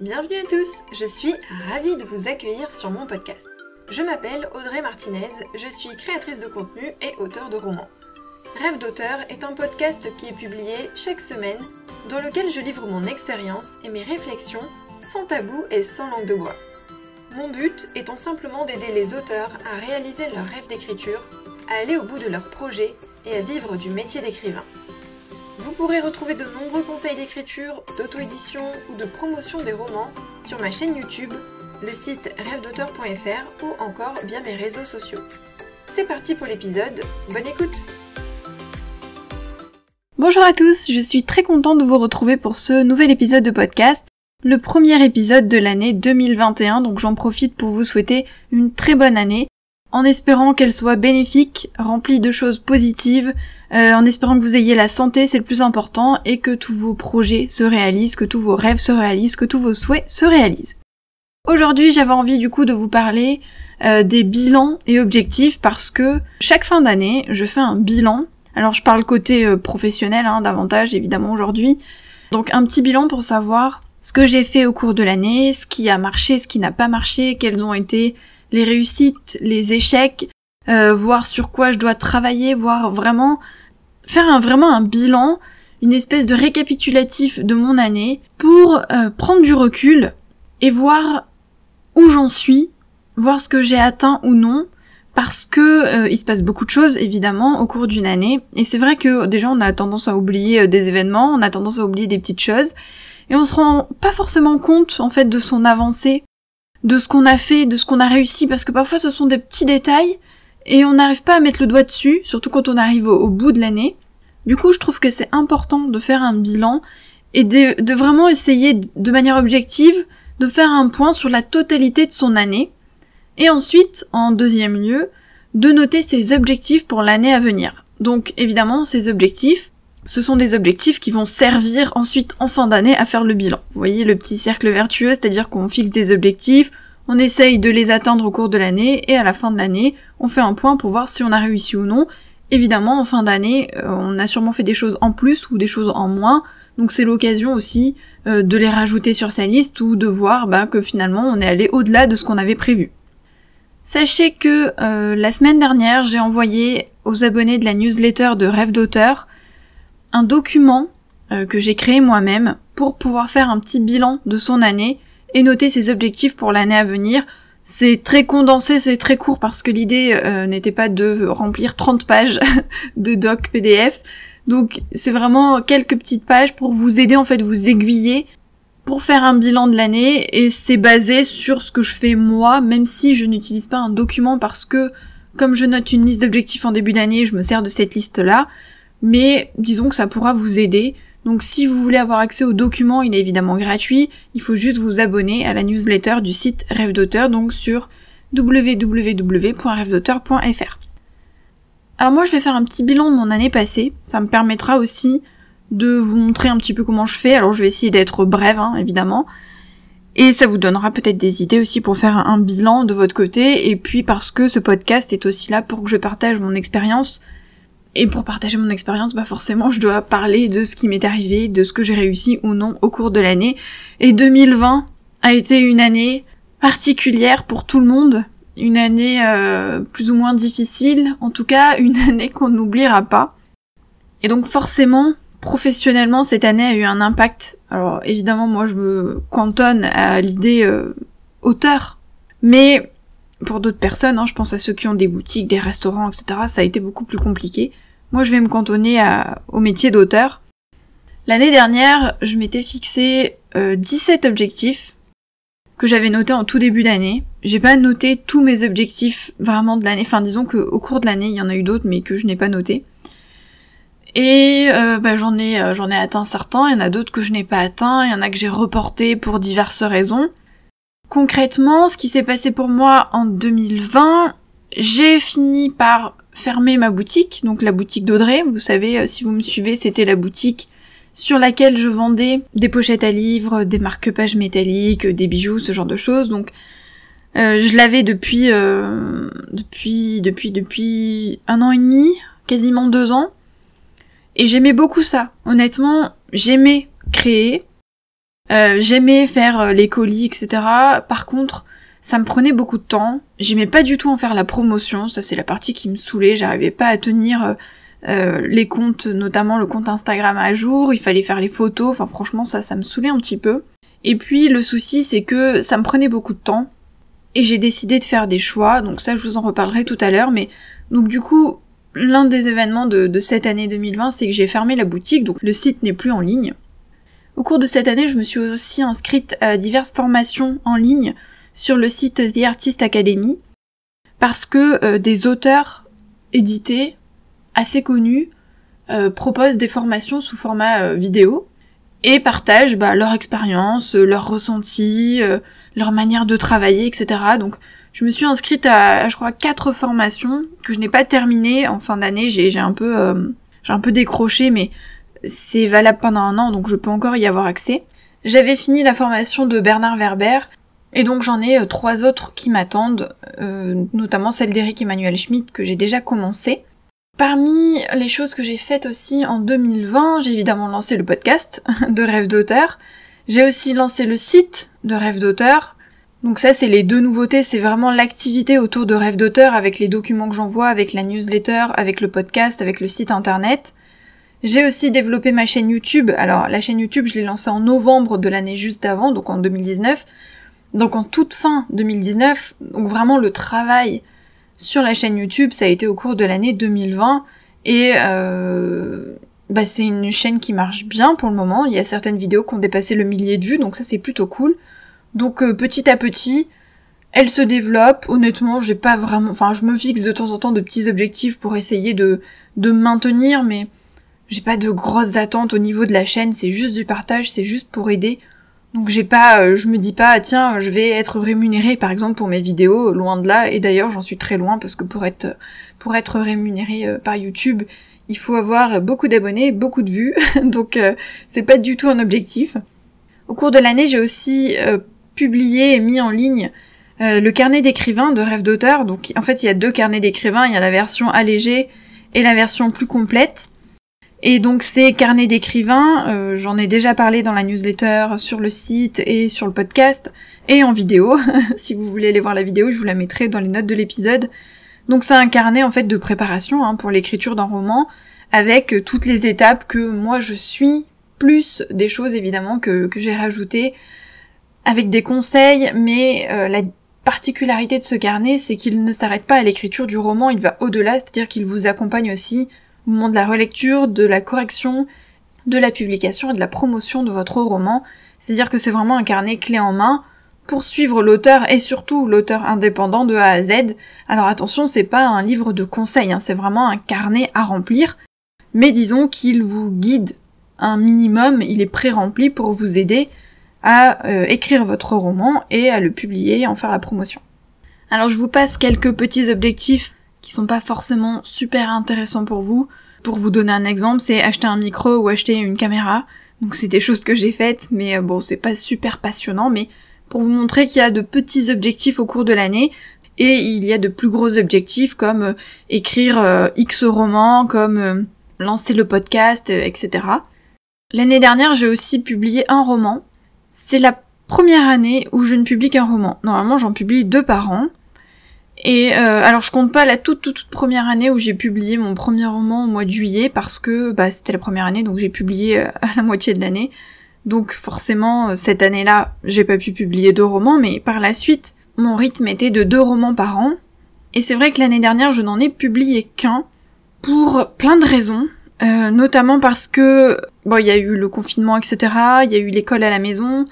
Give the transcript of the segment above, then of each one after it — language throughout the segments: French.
Bienvenue à tous, je suis ravie de vous accueillir sur mon podcast. Je m'appelle Audrey Martinez, je suis créatrice de contenu et auteur de romans. Rêve d'auteur est un podcast qui est publié chaque semaine dans lequel je livre mon expérience et mes réflexions sans tabou et sans langue de bois. Mon but étant simplement d'aider les auteurs à réaliser leur rêve d'écriture, à aller au bout de leur projet et à vivre du métier d'écrivain. Vous pourrez retrouver de nombreux conseils d'écriture, d'auto-édition ou de promotion des romans sur ma chaîne YouTube, le site rêvedauteur.fr ou encore via mes réseaux sociaux. C'est parti pour l'épisode, bonne écoute! Bonjour à tous, je suis très contente de vous retrouver pour ce nouvel épisode de podcast, le premier épisode de l'année 2021, donc j'en profite pour vous souhaiter une très bonne année, en espérant qu'elle soit bénéfique, remplie de choses positives, euh, en espérant que vous ayez la santé, c'est le plus important, et que tous vos projets se réalisent, que tous vos rêves se réalisent, que tous vos souhaits se réalisent. Aujourd'hui, j'avais envie du coup de vous parler euh, des bilans et objectifs parce que chaque fin d'année, je fais un bilan. Alors je parle côté euh, professionnel hein, davantage évidemment aujourd'hui. Donc un petit bilan pour savoir ce que j'ai fait au cours de l'année, ce qui a marché, ce qui n'a pas marché, quelles ont été les réussites, les échecs, euh, voir sur quoi je dois travailler, voir vraiment faire un, vraiment un bilan, une espèce de récapitulatif de mon année pour euh, prendre du recul et voir où j'en suis, voir ce que j'ai atteint ou non, parce que euh, il se passe beaucoup de choses évidemment au cours d'une année. Et c'est vrai que déjà on a tendance à oublier des événements, on a tendance à oublier des petites choses. Et on se rend pas forcément compte en fait de son avancée de ce qu'on a fait, de ce qu'on a réussi, parce que parfois ce sont des petits détails et on n'arrive pas à mettre le doigt dessus, surtout quand on arrive au, bout de l'année. Du coup, je trouve que c'est important de faire un bilan et de, vraiment essayer de manière objective de faire un point sur la totalité de son année. Et ensuite, en deuxième lieu, de noter ses objectifs pour l'année à venir. Donc évidemment, ces objectifs, ce sont des objectifs qui vont servir ensuite en fin d'année à faire le bilan. Vous voyez le petit cercle vertueux, c'est-à-dire qu'on fixe des objectifs, on essaye de les atteindre au cours de l'année, et à la fin de l'année, on fait un point pour voir si on a réussi ou non. Évidemment, en fin d'année, euh, on a sûrement fait des choses en plus ou des choses en moins, donc c'est l'occasion aussi euh, de les rajouter sur sa liste ou de voir bah, que finalement on est allé au-delà de ce qu'on avait prévu. Sachez que euh, la semaine dernière, j'ai envoyé aux abonnés de la newsletter de Rêve d'auteur un document euh, que j'ai créé moi-même pour pouvoir faire un petit bilan de son année et noter ses objectifs pour l'année à venir. C'est très condensé, c'est très court parce que l'idée euh, n'était pas de remplir 30 pages de doc PDF. Donc c'est vraiment quelques petites pages pour vous aider en fait, vous aiguiller pour faire un bilan de l'année et c'est basé sur ce que je fais moi, même si je n'utilise pas un document parce que comme je note une liste d'objectifs en début d'année, je me sers de cette liste là mais disons que ça pourra vous aider. Donc si vous voulez avoir accès au document, il est évidemment gratuit, il faut juste vous abonner à la newsletter du site Rêve d'auteur, donc sur www.rêvedauteur.fr. Alors moi je vais faire un petit bilan de mon année passée, ça me permettra aussi de vous montrer un petit peu comment je fais, alors je vais essayer d'être brève hein, évidemment, et ça vous donnera peut-être des idées aussi pour faire un bilan de votre côté, et puis parce que ce podcast est aussi là pour que je partage mon expérience et pour partager mon expérience, bah forcément, je dois parler de ce qui m'est arrivé, de ce que j'ai réussi ou non au cours de l'année. Et 2020 a été une année particulière pour tout le monde, une année euh, plus ou moins difficile, en tout cas une année qu'on n'oubliera pas. Et donc forcément, professionnellement, cette année a eu un impact. Alors évidemment, moi je me cantonne à l'idée euh, auteur, mais pour d'autres personnes, hein, je pense à ceux qui ont des boutiques, des restaurants, etc., ça a été beaucoup plus compliqué. Moi, je vais me cantonner au métier d'auteur. L'année dernière, je m'étais fixé 17 euh, objectifs que j'avais notés en tout début d'année. J'ai pas noté tous mes objectifs vraiment de l'année. Enfin, disons qu'au cours de l'année, il y en a eu d'autres, mais que je n'ai pas noté. Et euh, bah, j'en ai euh, j'en ai atteint certains, il y en a d'autres que je n'ai pas atteints, il y en a que j'ai reporté pour diverses raisons. Concrètement, ce qui s'est passé pour moi en 2020, j'ai fini par fermer ma boutique, donc la boutique d'Audrey. Vous savez, euh, si vous me suivez, c'était la boutique sur laquelle je vendais des pochettes à livres, des marque-pages métalliques, des bijoux, ce genre de choses. Donc, euh, je l'avais depuis, euh, depuis, depuis, depuis un an et demi, quasiment deux ans. Et j'aimais beaucoup ça. Honnêtement, j'aimais créer, Euh, j'aimais faire les colis, etc. Par contre, ça me prenait beaucoup de temps. J'aimais pas du tout en faire la promotion. Ça, c'est la partie qui me saoulait. J'arrivais pas à tenir euh, les comptes, notamment le compte Instagram à jour. Il fallait faire les photos. Enfin, franchement, ça, ça me saoulait un petit peu. Et puis, le souci, c'est que ça me prenait beaucoup de temps. Et j'ai décidé de faire des choix. Donc ça, je vous en reparlerai tout à l'heure. Mais donc du coup, l'un des événements de, de cette année 2020, c'est que j'ai fermé la boutique. Donc le site n'est plus en ligne. Au cours de cette année, je me suis aussi inscrite à diverses formations en ligne sur le site The Artist Academy parce que euh, des auteurs édités assez connus euh, proposent des formations sous format euh, vidéo et partagent bah, leur expérience, leur ressenti, leur manière de travailler, etc. Donc je me suis inscrite à, je crois, quatre formations que je n'ai pas terminées en fin d'année. J'ai un peu, j'ai un peu décroché, mais c'est valable pendant un an, donc je peux encore y avoir accès. J'avais fini la formation de Bernard Werber et donc j'en ai euh, trois autres qui m'attendent, euh, notamment celle d'Eric Emmanuel Schmitt que j'ai déjà commencé. Parmi les choses que j'ai faites aussi en 2020, j'ai évidemment lancé le podcast de Rêve d'auteur. J'ai aussi lancé le site de Rêve d'auteur. Donc ça c'est les deux nouveautés, c'est vraiment l'activité autour de Rêve d'auteur avec les documents que j'envoie, avec la newsletter, avec le podcast, avec le site internet. J'ai aussi développé ma chaîne YouTube. Alors la chaîne YouTube je l'ai lancée en novembre de l'année juste avant, donc en 2019. Donc en toute fin 2019, donc vraiment le travail sur la chaîne YouTube, ça a été au cours de l'année 2020 et euh, bah c'est une chaîne qui marche bien pour le moment. Il y a certaines vidéos qui ont dépassé le millier de vues, donc ça c'est plutôt cool. Donc euh, petit à petit, elle se développe. Honnêtement, j'ai pas vraiment, enfin je me fixe de temps en temps de petits objectifs pour essayer de de maintenir, mais j'ai pas de grosses attentes au niveau de la chaîne. C'est juste du partage, c'est juste pour aider donc j'ai pas, euh, je me dis pas tiens je vais être rémunéré par exemple pour mes vidéos, loin de là. Et d'ailleurs j'en suis très loin parce que pour être pour être rémunéré euh, par YouTube, il faut avoir beaucoup d'abonnés, beaucoup de vues. Donc euh, c'est pas du tout un objectif. Au cours de l'année j'ai aussi publié et mis en ligne le carnet d'écrivain de rêve d'auteur. Donc en fait il y a deux carnets d'écrivain, il y a la version allégée et la version plus complète. Et donc ces carnets d'écrivains, euh, j'en ai déjà parlé dans la newsletter, sur le site et sur le podcast, et en vidéo. si vous voulez aller voir la vidéo, je vous la mettrai dans les notes de l'épisode. Donc c'est un carnet en fait de préparation hein, pour l'écriture d'un roman, avec toutes les étapes que moi je suis, plus des choses évidemment que, que j'ai rajoutées, avec des conseils, mais euh, la particularité de ce carnet, c'est qu'il ne s'arrête pas à l'écriture du roman, il va au-delà, c'est-à-dire qu'il vous accompagne aussi au moment de la relecture, de la correction, de la publication et de la promotion de votre roman. C'est-à-dire que c'est vraiment un carnet clé en main pour suivre l'auteur et surtout l'auteur indépendant de A à Z. Alors attention, c'est pas un livre de conseils, hein, c'est vraiment un carnet à remplir. Mais disons qu'il vous guide un minimum, il est pré-rempli pour vous aider à euh, écrire votre roman et à le publier et en faire la promotion. Alors je vous passe quelques petits objectifs qui sont pas forcément super intéressants pour vous. Pour vous donner un exemple, c'est acheter un micro ou acheter une caméra. Donc c'est des choses que j'ai faites, mais euh, bon, c'est pas super passionnant, mais pour vous montrer qu'il y a de petits objectifs au cours de l'année, et il y a de plus gros objectifs comme euh, écrire euh, X romans, comme lancer le podcast, etc. L'année dernière, j'ai aussi publié un roman. C'est la première année où je ne publie qu'un roman. Normalement, j'en publie deux par an. Et euh, alors je compte pas la toute, toute première année où j'ai publié mon premier roman au mois de juillet parce que bah, c'était la première année donc j'ai publié euh, à la moitié de l'année. Donc forcément euh, cette année-là j'ai pas pu publier deux romans mais par la suite mon rythme était de deux romans par an. Et c'est vrai que l'année dernière je n'en ai publié qu'un pour plein de raisons. notamment parce que bon il y a eu le confinement etc. Il y a eu l'école à la maison.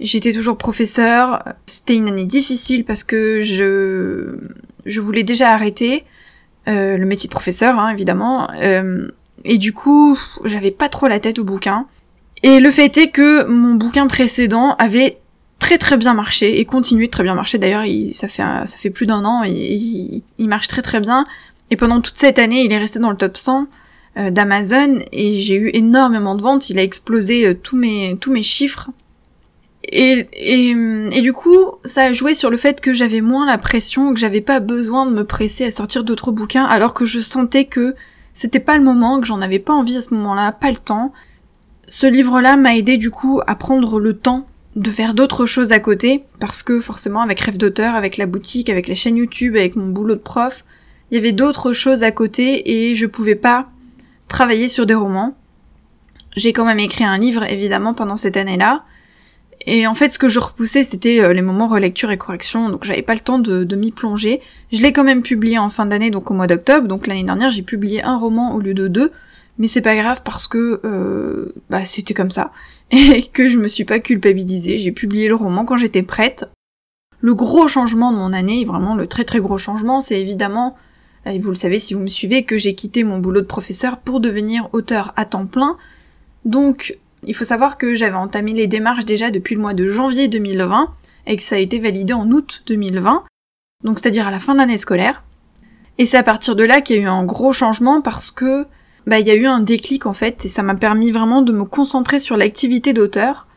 J'étais toujours professeur. C'était une année difficile parce que je, je voulais déjà arrêter euh, le métier de professeur, hein, évidemment. Euh, et du coup, j'avais pas trop la tête au bouquin. Et le fait est que mon bouquin précédent avait très très bien marché et continue de très bien marcher. D'ailleurs, ça fait ça fait plus d'un an, il, il, marche très très bien. Et pendant toute cette année, il est resté dans le top 100 euh, d'Amazon et j'ai eu énormément de ventes. Il a explosé tous mes tous mes chiffres et, et, du coup, ça a joué sur le fait que j'avais moins la pression, que j'avais pas besoin de me presser à sortir d'autres bouquins, alors que je sentais que c'était pas le moment, que j'en avais pas envie à ce moment-là, pas le temps. Ce livre-là m'a aidé du coup à prendre le temps de faire d'autres choses à côté, parce que forcément avec Rêve d'auteur, avec la boutique, avec la chaîne YouTube, avec mon boulot de prof, il y avait d'autres choses à côté et je pouvais pas travailler sur des romans. J'ai quand même écrit un livre évidemment pendant cette année-là. Et en fait, ce que je repoussais, c'était euh, les moments relecture et correction, donc j'avais pas le temps de, m'y plonger. Je l'ai quand même publié en fin d'année, donc au mois d'octobre, donc l'année dernière j'ai publié un roman au lieu de deux, mais c'est pas grave parce que euh, bah c'était comme ça et que je me suis pas culpabilisée. J'ai publié le roman quand j'étais prête. Le gros changement de mon année, vraiment le très très gros changement, c'est évidemment et vous le savez si vous me suivez, que j'ai quitté mon boulot de professeur pour devenir auteur à temps plein. Donc, il faut savoir que j'avais entamé les démarches déjà depuis le mois de janvier 2020 et que ça a été validé en août 2020, donc c'est-à-dire à la fin de l'année scolaire. Et c'est à partir de là qu'il y a eu un gros changement parce que bah il y a eu un déclic en fait et ça m'a permis vraiment de me concentrer sur l'activité d'auteur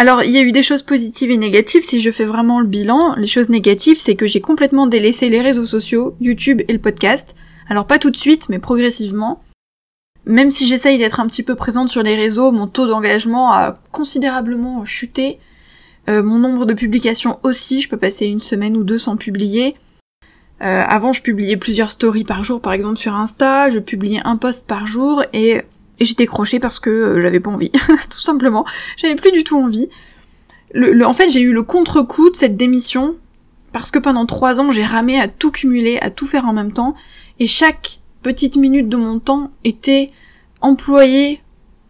alors, il y a eu des choses positives et négatives. Si je fais vraiment le bilan, les choses négatives, c'est que j'ai complètement délaissé les réseaux sociaux, YouTube et le podcast. Alors, pas tout de suite, mais progressivement. Même si j'essaye d'être un petit peu présente sur les réseaux, mon taux d'engagement a considérablement chuté. Euh, mon nombre de publications aussi, je peux passer une semaine ou deux sans publier. Euh, avant, je publiais plusieurs stories par jour, par exemple sur Insta, je publiais un post par jour, et j'ai décroché parce que euh, j'avais pas envie, tout simplement. J'avais plus du tout envie. En fait, j'ai eu le contre-coup de cette démission parce que pendant trois ans, j'ai ramé à tout cumuler, à tout faire en même temps, et chaque petite minute de mon temps était employée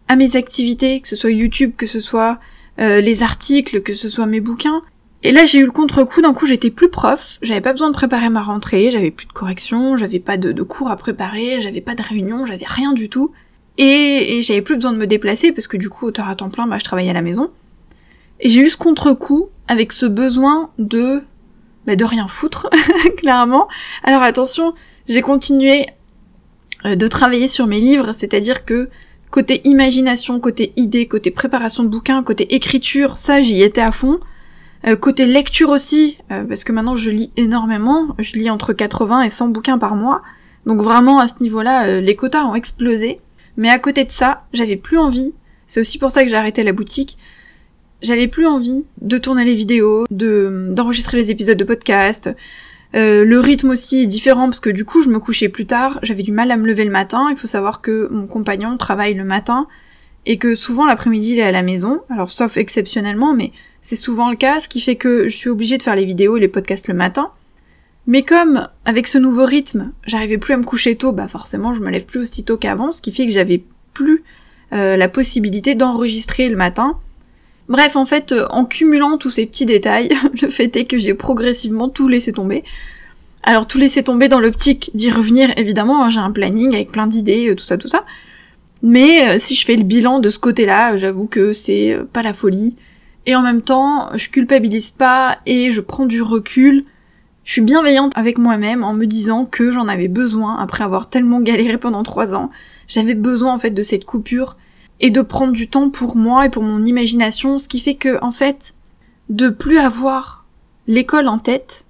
à mes activités, que ce soit YouTube, que ce soit euh, les articles, que ce soit mes bouquins. Et là, j'ai eu le contre-coup, d'un coup, j'étais plus prof, j'avais pas besoin de préparer ma rentrée, j'avais plus de corrections, j'avais pas de, cours à préparer, j'avais pas de réunion, j'avais rien du tout. Et, j'avais plus besoin de me déplacer parce que du coup, auteur à temps plein, bah, je travaillais à la maison. Et j'ai eu ce contre-coup avec ce besoin de, bah, de rien foutre, clairement. Alors attention, j'ai continué de travailler sur mes livres, c'est-à-dire que côté imagination, côté idée, côté préparation de bouquins, côté écriture, ça j'y étais à fond. Euh, côté lecture aussi, euh, parce que maintenant je lis énormément, je lis entre 80 et 100 bouquins par mois. Donc vraiment à ce niveau-là, les quotas ont explosé. Mais à côté de ça, j'avais plus envie, c'est aussi pour ça que j'ai arrêté la boutique, j'avais plus envie de tourner les vidéos, de d'enregistrer les épisodes de podcast. Euh, le rythme aussi est différent parce que du coup je me couchais plus tard, j'avais du mal à me lever le matin. Il faut savoir que mon compagnon travaille le matin et que souvent l'après-midi il est à la maison, alors sauf exceptionnellement, mais c'est souvent le cas, ce qui fait que je suis obligée de faire les vidéos et les podcasts le matin. Mais comme, avec ce nouveau rythme, j'arrivais plus à me coucher tôt, bah forcément je me lève plus aussi tôt qu'avant, ce qui fait que j'avais plus euh, la possibilité d'enregistrer le matin. Bref, en fait, euh, en cumulant tous ces petits détails, le fait est que j'ai progressivement tout laissé tomber. Alors tout laisser tomber dans l'optique d'y revenir, évidemment, hein, j'ai un planning avec plein d'idées, euh, tout ça, tout ça. Mais si je fais le bilan de ce côté-là, j'avoue que c'est pas la folie. Et en même temps, je culpabilise pas et je prends du recul je suis bienveillante avec moi-même en me disant que j'en avais besoin après avoir tellement galéré pendant trois ans. J'avais besoin en fait de cette coupure et de prendre du temps pour moi et pour mon imagination, ce qui fait que en fait, de plus avoir l'école en tête,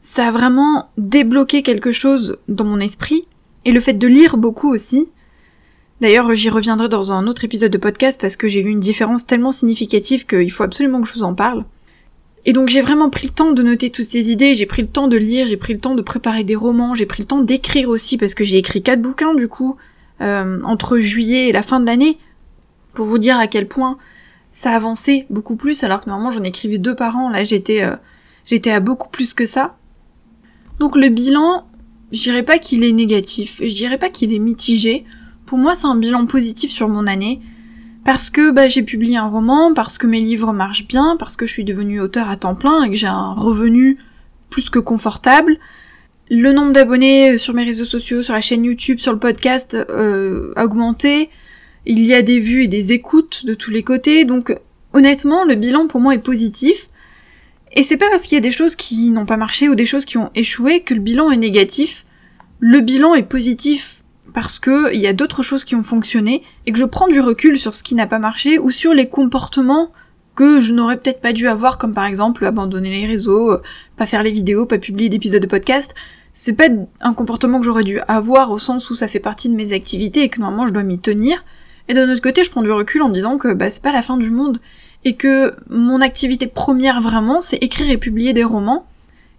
ça a vraiment débloqué quelque chose dans mon esprit et le fait de lire beaucoup aussi. D'ailleurs, j'y reviendrai dans un autre épisode de podcast parce que j'ai vu une différence tellement significative qu'il faut absolument que je vous en parle. Et donc j'ai vraiment pris le temps de noter toutes ces idées, j'ai pris le temps de lire, j'ai pris le temps de préparer des romans, j'ai pris le temps d'écrire aussi parce que j'ai écrit quatre bouquins du coup euh, entre juillet et la fin de l'année pour vous dire à quel point ça avançait beaucoup plus alors que normalement j'en écrivais deux par an, là j'étais euh, j'étais à beaucoup plus que ça. Donc le bilan, je dirais pas qu'il est négatif, je dirais pas qu'il est mitigé. Pour moi c'est un bilan positif sur mon année parce que bah, j'ai publié un roman, parce que mes livres marchent bien, parce que je suis devenue auteur à temps plein et que j'ai un revenu plus que confortable. Le nombre d'abonnés sur mes réseaux sociaux, sur la chaîne YouTube, sur le podcast euh, augmenté. Il y a des vues et des écoutes de tous les côtés, donc honnêtement, le bilan pour moi est positif. Et c'est pas parce qu'il y a des choses qui n'ont pas marché ou des choses qui ont échoué que le bilan est négatif. Le bilan est positif parce que il y a d'autres choses qui ont fonctionné et que je prends du recul sur ce qui n'a pas marché ou sur les comportements que je n'aurais peut-être pas dû avoir, comme par exemple abandonner les réseaux, pas faire les vidéos, pas publier d'épisodes de podcast. C'est pas un comportement que j'aurais dû avoir au sens où ça fait partie de mes activités et que normalement je dois m'y tenir. Et d'un autre côté, je prends du recul en disant que bah, c'est pas la fin du monde et que mon activité première vraiment, c'est écrire et publier des romans.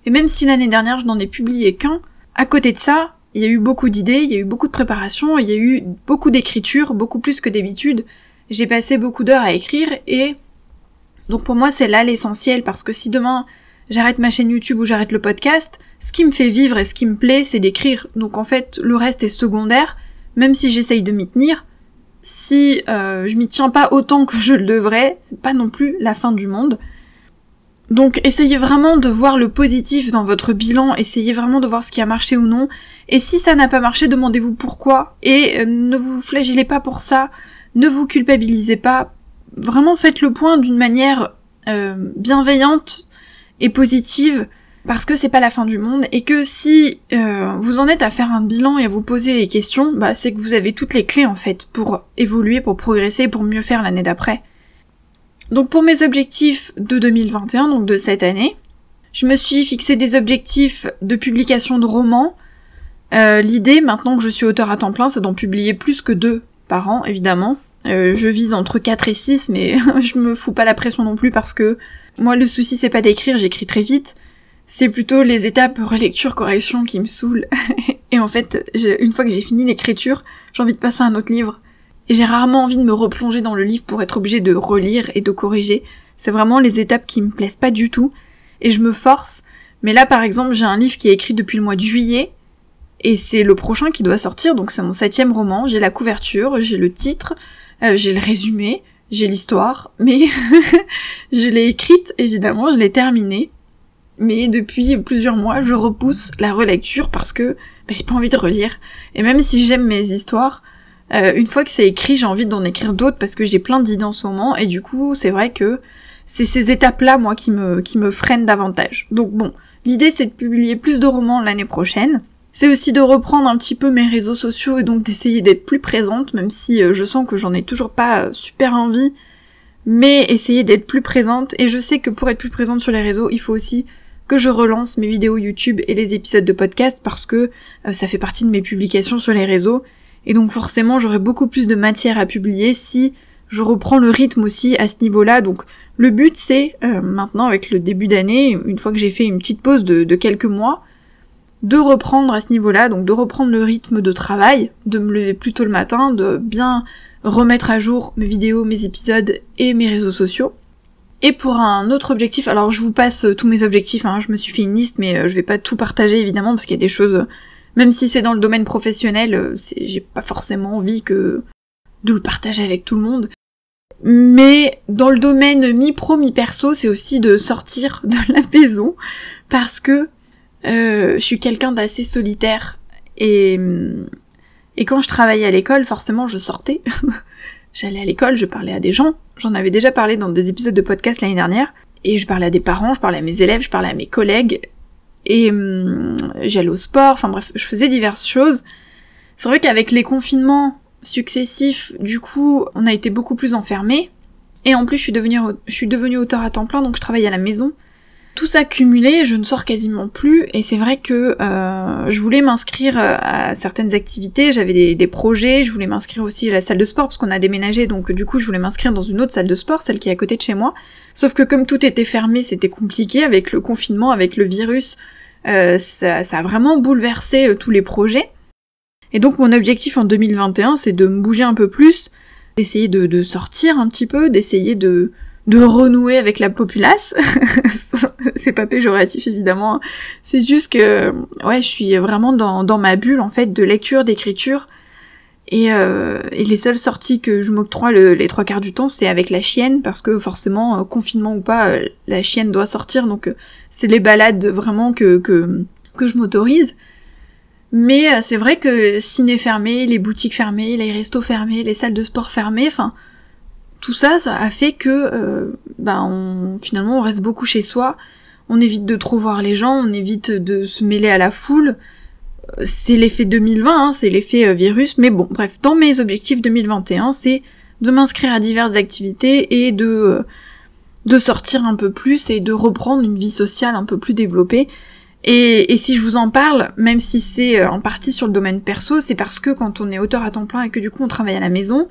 Et même si l'année dernière, je n'en ai publié qu'un, à côté de ça, il y a eu beaucoup d'idées, il y a eu beaucoup de préparation, il y a eu beaucoup d'écriture, beaucoup plus que d'habitude. J'ai passé beaucoup d'heures à écrire et donc pour moi c'est là l'essentiel parce que si demain j'arrête ma chaîne YouTube ou j'arrête le podcast, ce qui me fait vivre et ce qui me plaît c'est d'écrire. Donc en fait le reste est secondaire, même si j'essaye de m'y tenir. Si euh, je m'y tiens pas autant que je le devrais, c'est pas non plus la fin du monde. Donc essayez vraiment de voir le positif dans votre bilan, essayez vraiment de voir ce qui a marché ou non. Et si ça n'a pas marché, demandez-vous pourquoi. Et euh, ne vous flagellez pas pour ça, ne vous culpabilisez pas. Vraiment faites le point d'une manière euh, bienveillante et positive, parce que c'est pas la fin du monde, et que si euh, vous en êtes à faire un bilan et à vous poser les questions, bah c'est que vous avez toutes les clés en fait pour évoluer, pour progresser, pour mieux faire l'année d'après. Donc pour mes objectifs de 2021, donc de cette année, je me suis fixé des objectifs de publication de romans. Euh, L'idée, maintenant que je suis auteur à temps plein, c'est d'en publier plus que deux par an, évidemment. Euh, je vise entre 4 et 6, mais je me fous pas la pression non plus parce que moi le souci c'est pas d'écrire, j'écris très vite. C'est plutôt les étapes relecture, correction qui me saoulent. et en fait, une fois que j'ai fini l'écriture, j'ai envie de passer à un autre livre. Et j'ai rarement envie de me replonger dans le livre pour être obligé de relire et de corriger. C'est vraiment les étapes qui me plaisent pas du tout. Et je me force. Mais là, par exemple, j'ai un livre qui est écrit depuis le mois de juillet. Et c'est le prochain qui doit sortir, donc c'est mon septième roman. J'ai la couverture, j'ai le titre, euh, j'ai le résumé, j'ai l'histoire, mais je l'ai écrite, évidemment, je l'ai terminée. Mais depuis plusieurs mois, je repousse la relecture parce que bah, j'ai pas envie de relire. Et même si j'aime mes histoires, euh, une fois que c'est écrit, j'ai envie d'en écrire d'autres parce que j'ai plein d'idées en ce moment et du coup, c'est vrai que c'est ces étapes-là, moi, qui me, qui me freinent davantage. Donc bon, l'idée c'est de publier plus de romans l'année prochaine. C'est aussi de reprendre un petit peu mes réseaux sociaux et donc d'essayer d'être plus présente, même si euh, je sens que j'en ai toujours pas euh, super envie, mais essayer d'être plus présente. Et je sais que pour être plus présente sur les réseaux, il faut aussi que je relance mes vidéos YouTube et les épisodes de podcast parce que ça fait partie de mes publications sur les réseaux et donc forcément j'aurai beaucoup plus de matière à publier si je reprends le rythme aussi à ce niveau-là. Donc le but c'est euh, maintenant avec le début d'année, une fois que j'ai fait une petite pause de, quelques mois, de reprendre à ce niveau-là, donc de reprendre le rythme de travail, de me lever plus tôt le matin, de bien remettre à jour mes vidéos, mes épisodes et mes réseaux sociaux. Et pour un autre objectif, alors je vous passe tous mes objectifs, hein, je me suis fait une liste mais euh, je vais pas tout partager évidemment parce qu'il y a des choses même si c'est dans le domaine professionnel, euh, j'ai pas forcément envie que de le partager avec tout le monde. Mais dans le domaine mi-pro, mi-perso, c'est aussi de sortir de la maison parce que euh, je suis quelqu'un d'assez solitaire et et quand je travaillais à l'école, forcément, je sortais. J'allais à l'école, je parlais à des gens. J'en avais déjà parlé dans des épisodes de podcast l'année dernière. Et je parlais à des parents, je parlais à mes élèves, je parlais à mes collègues. Et hum, j'allais au sport, enfin bref, je faisais diverses choses. C'est vrai qu'avec les confinements successifs, du coup, on a été beaucoup plus enfermés. Et en plus, je suis devenue, je suis devenue auteur à temps plein, donc je travaille à la maison. Tout ça cumulé, je ne sors quasiment plus, et c'est vrai que euh, je voulais m'inscrire à certaines activités, j'avais des, projets, je voulais m'inscrire aussi à la salle de sport, parce qu'on a déménagé, donc du coup je voulais m'inscrire dans une autre salle de sport, celle qui est à côté de chez moi. Sauf que comme tout était fermé, c'était compliqué avec le confinement, avec le virus, euh, ça, a vraiment bouleversé euh, tous les projets. Et donc mon objectif en 2021, c'est de me bouger un peu plus, d'essayer de, sortir un petit peu, d'essayer de, de renouer avec la populace. c'est pas péjoratif évidemment. C'est juste que ouais, je suis vraiment dans, dans ma bulle en fait de lecture, d'écriture. Et, euh, les seules sorties que je m'octroie les trois quarts du temps, c'est avec la chienne, parce que forcément, euh, confinement ou pas, euh, la chienne doit sortir, donc c'est les balades vraiment que, que, que je m'autorise. Mais c'est vrai que ciné fermé, les boutiques fermées, les restos fermés, les salles de sport fermées, enfin, tout ça, ça a fait que, bah, on, finalement, on reste beaucoup chez soi, on évite de trop voir les gens, on évite de se mêler à la foule, c'est l'effet 2020, hein, c'est l'effet euh, virus, mais bon, bref, dans mes objectifs 2021, c'est de m'inscrire à diverses activités et de, euh, de sortir un peu plus et de reprendre une vie sociale un peu plus développée. Et, et si je vous en parle, même si c'est en partie sur le domaine perso, c'est parce que quand on est auteur à temps plein et que du coup on travaille à la maison,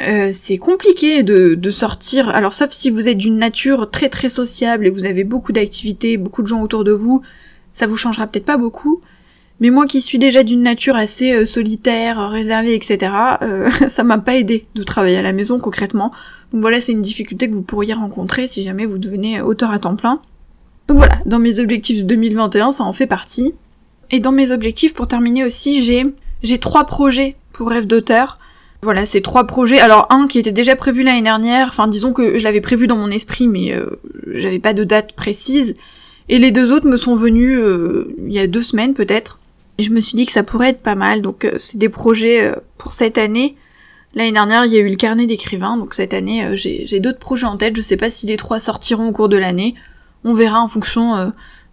euh, c'est compliqué de, sortir. Alors sauf si vous êtes d'une nature très très sociable et vous avez beaucoup d'activités, beaucoup de gens autour de vous, ça vous changera peut-être pas beaucoup. Mais moi qui suis déjà d'une nature assez euh, solitaire, réservée, etc., euh, ça m'a pas aidé de travailler à la maison concrètement. Donc voilà, c'est une difficulté que vous pourriez rencontrer si jamais vous devenez auteur à temps plein. Donc voilà, dans mes objectifs de 2021, ça en fait partie. Et dans mes objectifs, pour terminer aussi, j'ai j'ai trois projets pour rêve d'auteur. Voilà, ces trois projets. Alors un qui était déjà prévu l'année dernière, enfin disons que je l'avais prévu dans mon esprit, mais euh, j'avais pas de date précise. Et les deux autres me sont venus euh, il y a deux semaines peut-être. Et je me suis dit que ça pourrait être pas mal. Donc euh, c'est des projets pour cette année. L'année dernière, il y a eu le carnet d'écrivain, donc cette année, j'ai d'autres projets en tête. Je sais pas si les trois sortiront au cours de l'année. On verra en fonction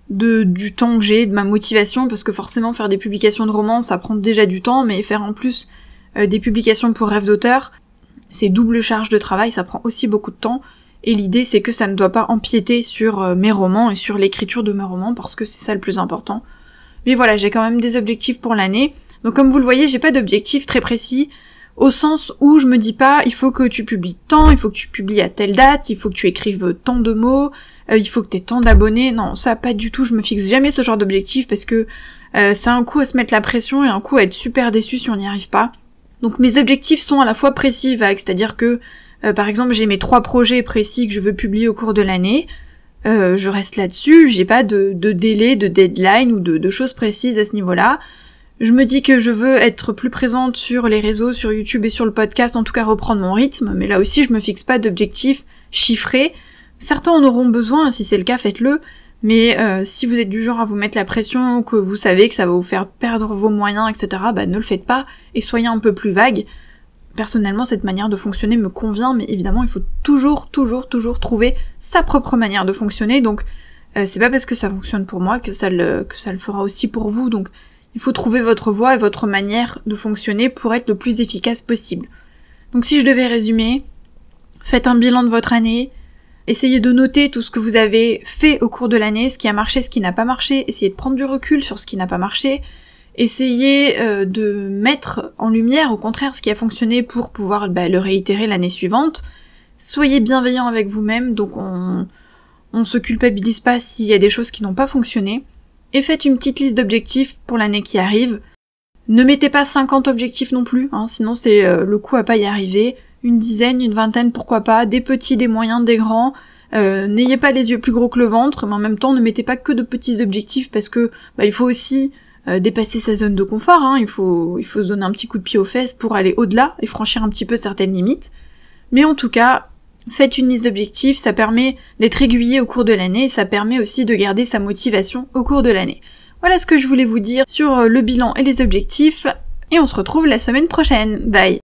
de du temps que j'ai, de ma motivation, parce que forcément faire des publications de romans, ça prend déjà du temps, mais faire en plus euh, des publications pour rêve d'auteur, c'est double charge de travail, ça prend aussi beaucoup de temps. Et l'idée c'est que ça ne doit pas empiéter sur euh, mes romans et sur l'écriture de mes romans parce que c'est ça le plus important. Mais voilà, j'ai quand même des objectifs pour l'année. Donc comme vous le voyez, j'ai pas d'objectif très précis au sens où je me dis pas il faut que tu publies tant, il faut que tu publies à telle date, il faut que tu écrives tant de mots, euh, il faut que t'aies tant d'abonnés. Non, ça pas du tout, je me fixe jamais ce genre d'objectif parce que euh, c'est un coup à se mettre la pression et un coup à être super déçu si on n'y arrive pas. Donc mes objectifs sont à la fois précis et vagues, c'est-à-dire que euh, par exemple j'ai mes trois projets précis que je veux publier au cours de l'année, euh, je reste là-dessus, j'ai pas de, délai, de deadline ou de, choses précises à ce niveau-là. Je me dis que je veux être plus présente sur les réseaux, sur YouTube et sur le podcast, en tout cas reprendre mon rythme, mais là aussi je me fixe pas d'objectifs chiffrés. Certains en auront besoin, si c'est le cas faites-le, mais euh, si vous êtes du genre à vous mettre la pression, que vous savez que ça va vous faire perdre vos moyens, etc., bah ne le faites pas et soyez un peu plus vague. Personnellement, cette manière de fonctionner me convient, mais évidemment, il faut toujours, toujours, toujours trouver sa propre manière de fonctionner. Donc, euh, c'est pas parce que ça fonctionne pour moi que ça le que ça le fera aussi pour vous. Donc, il faut trouver votre voie et votre manière de fonctionner pour être le plus efficace possible. Donc, si je devais résumer, faites un bilan de votre année, Essayez de noter tout ce que vous avez fait au cours de l'année, ce qui a marché, ce qui n'a pas marché, essayez de prendre du recul sur ce qui n'a pas marché, essayez euh, de mettre en lumière au contraire ce qui a fonctionné pour pouvoir bah, le réitérer l'année suivante. Soyez bienveillant avec vous-même, donc on on se culpabilise pas s'il y a des choses qui n'ont pas fonctionné. Et faites une petite liste d'objectifs pour l'année qui arrive. Ne mettez pas 50 objectifs non plus, hein, sinon c'est euh, le coup à pas y arriver une dizaine, une vingtaine, pourquoi pas, des petits, des moyens, des grands. Euh, n'ayez pas les yeux plus gros que le ventre, mais en même temps ne mettez pas que de petits objectifs parce que bah, il faut aussi euh, dépasser sa zone de confort. Hein. Il faut il faut se donner un petit coup de pied aux fesses pour aller au-delà et franchir un petit peu certaines limites. Mais en tout cas, faites une liste d'objectifs, ça permet d'être aiguillé au cours de l'année ça permet aussi de garder sa motivation au cours de l'année. Voilà ce que je voulais vous dire sur le bilan et les objectifs et on se retrouve la semaine prochaine. Bye